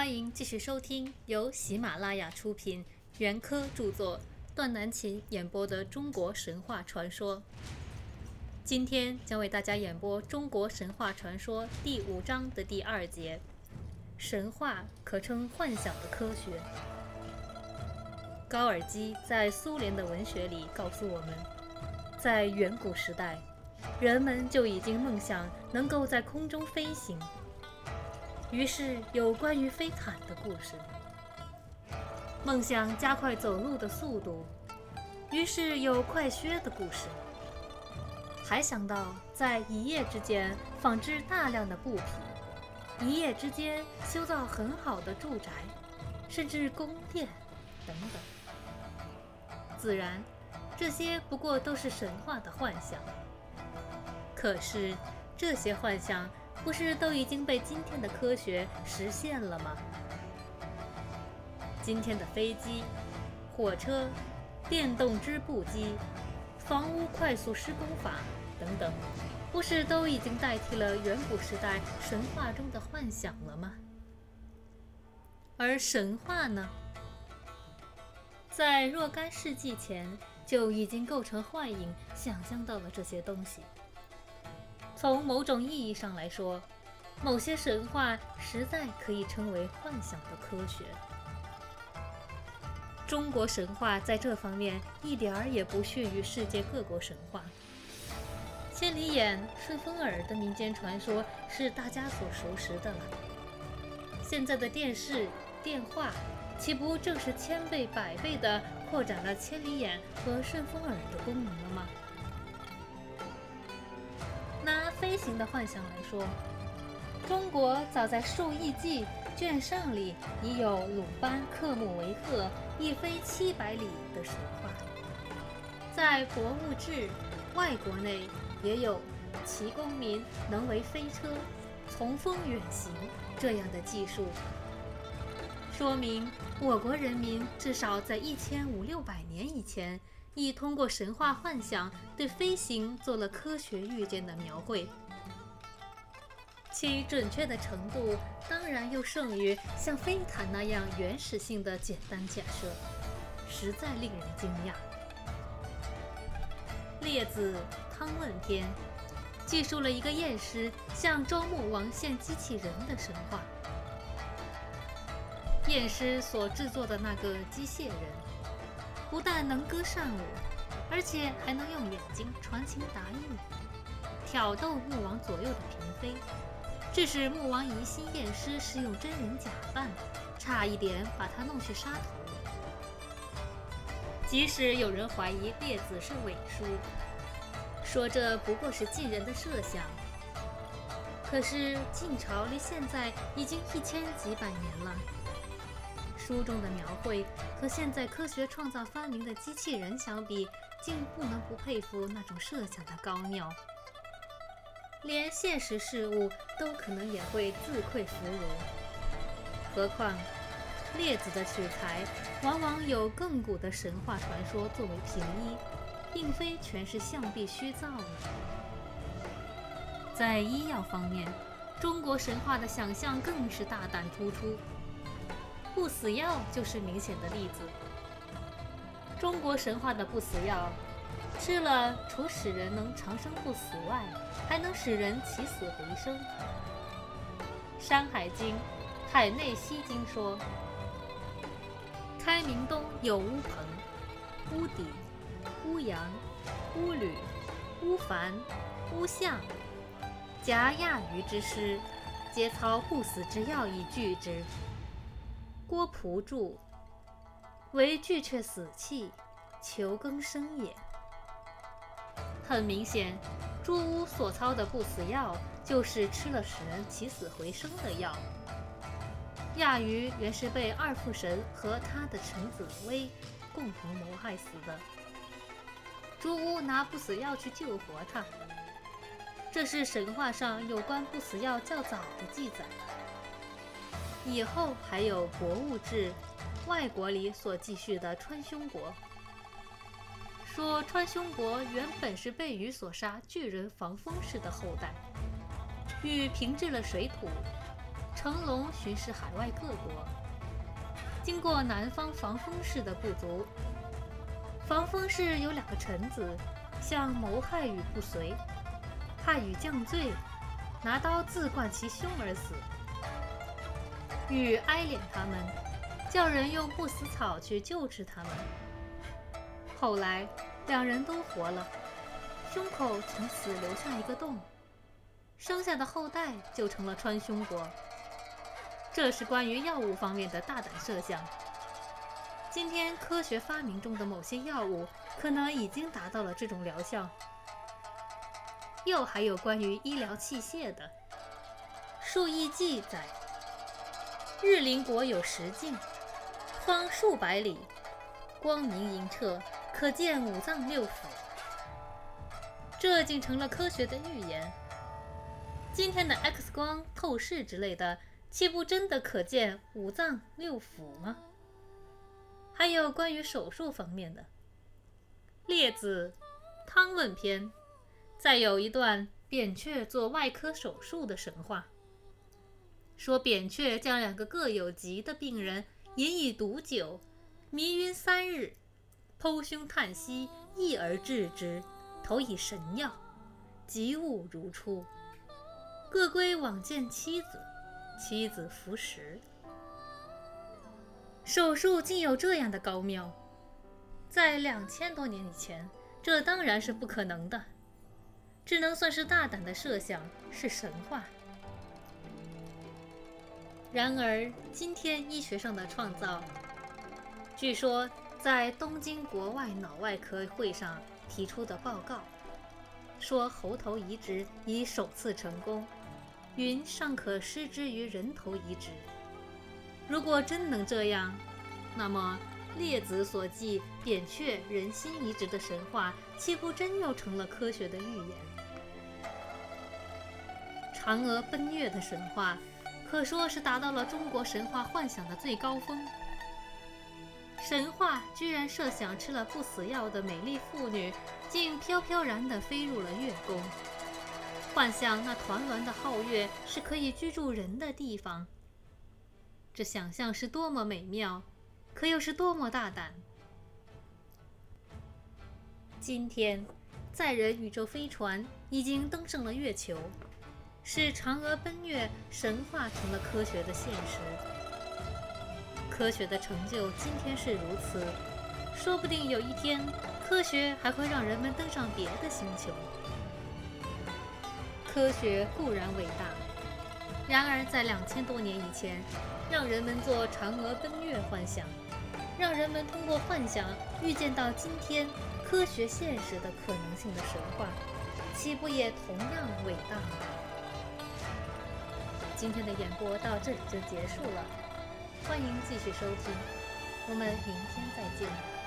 欢迎继续收听由喜马拉雅出品、袁科著作、段南琴演播的中国神话传说。今天将为大家演播《中国神话传说》第五章的第二节：神话可称幻想的科学。高尔基在苏联的文学里告诉我们，在远古时代，人们就已经梦想能够在空中飞行。于是有关于飞毯的故事，梦想加快走路的速度；于是有快靴的故事，还想到在一夜之间纺织大量的布匹，一夜之间修造很好的住宅，甚至宫殿等等。自然，这些不过都是神话的幻想。可是这些幻想。不是都已经被今天的科学实现了吗？今天的飞机、火车、电动织布机、房屋快速施工法等等，不是都已经代替了远古时代神话中的幻想了吗？而神话呢，在若干世纪前就已经构成幻影，想象到了这些东西。从某种意义上来说，某些神话实在可以称为幻想的科学。中国神话在这方面一点儿也不逊于世界各国神话。千里眼、顺风耳的民间传说是大家所熟识的了。现在的电视、电话，岂不正是千倍百倍地扩展了千里眼和顺风耳的功能了吗？飞行的幻想来说，中国早在数亿纪卷上里已有鲁班克木维赫一飞七百里的神话，在博物志外国内也有其公民能为飞车从风远行这样的技术，说明我国人民至少在一千五六百年以前。已通过神话幻想对飞行做了科学预见的描绘，其准确的程度当然又胜于像飞毯那样原始性的简单假设，实在令人惊讶。《列子·汤问篇》记述了一个验尸向周穆王献机器人的神话，验尸所制作的那个机械人。不但能歌善舞，而且还能用眼睛传情达意，挑逗穆王左右的嫔妃，致使穆王疑心验尸是用真人假扮，差一点把他弄去杀头。即使有人怀疑列子是伪书，说这不过是晋人的设想，可是晋朝离现在已经一千几百年了。书中的描绘和现在科学创造发明的机器人相比，竟不能不佩服那种设想的高妙。连现实事物都可能也会自愧弗如，何况列子的取材往往有亘古的神话传说作为凭依，并非全是象壁虚造的。在医药方面，中国神话的想象更是大胆突出。不死药就是明显的例子。中国神话的不死药，吃了除使人能长生不死外，还能使人起死回生。《山海经·海内西经》说：“开明东有乌篷、乌底、乌羊、乌吕、乌帆、乌象，夹亚鱼之师，皆操不死之药以拒之。”郭璞注：为拒却死气，求更生也。很明显，朱屋所操的不死药，就是吃了使人起死回生的药。亚鱼原是被二父神和他的臣子威共同谋害死的，朱屋拿不死药去救活他。这是神话上有关不死药较早的记载。以后还有《博物志》，外国里所记叙的川匈国，说川匈国原本是被禹所杀巨人防风氏的后代，禹平治了水土，乘龙巡视海外各国，经过南方防风氏的部族。防风氏有两个臣子，向谋害禹不遂，害禹降罪，拿刀自贯其胸而死。禹哀怜他们，叫人用不死草去救治他们。后来两人都活了，胸口从此留下一个洞，生下的后代就成了川胸国。这是关于药物方面的大胆设想。今天科学发明中的某些药物，可能已经达到了这种疗效。又还有关于医疗器械的，数亿记载，日邻国有十境，方数百里，光明莹澈，可见五脏六腑。这竟成了科学的预言。今天的 X 光透视之类的，岂不真的可见五脏六腑吗？还有关于手术方面的，《列子·汤问篇》，再有一段扁鹊做外科手术的神话，说扁鹊将两个各有疾的病人饮以毒酒，迷晕三日，剖胸叹息，一而治之，投以神药，疾物如初，各归往见妻子，妻子服食。手术竟有这样的高妙，在两千多年以前，这当然是不可能的，只能算是大胆的设想，是神话。然而，今天医学上的创造，据说在东京国外脑外科会上提出的报告，说猴头移植已首次成功，云尚可施之于人头移植。如果真能这样，那么列子所记扁鹊人心移植的神话，岂不真又成了科学的预言？嫦娥奔月的神话，可说是达到了中国神话幻想的最高峰。神话居然设想吃了不死药的美丽妇女，竟飘飘然地飞入了月宫，幻想那团栾的皓月是可以居住人的地方。这想象是多么美妙，可又是多么大胆！今天，载人宇宙飞船已经登上了月球，使嫦娥奔月神话成了科学的现实。科学的成就今天是如此，说不定有一天，科学还会让人们登上别的星球。科学固然伟大，然而在两千多年以前。让人们做嫦娥奔月幻想，让人们通过幻想预见到今天科学现实的可能性的神话，岂不也同样伟大吗？今天的演播到这里就结束了，欢迎继续收听，我们明天再见。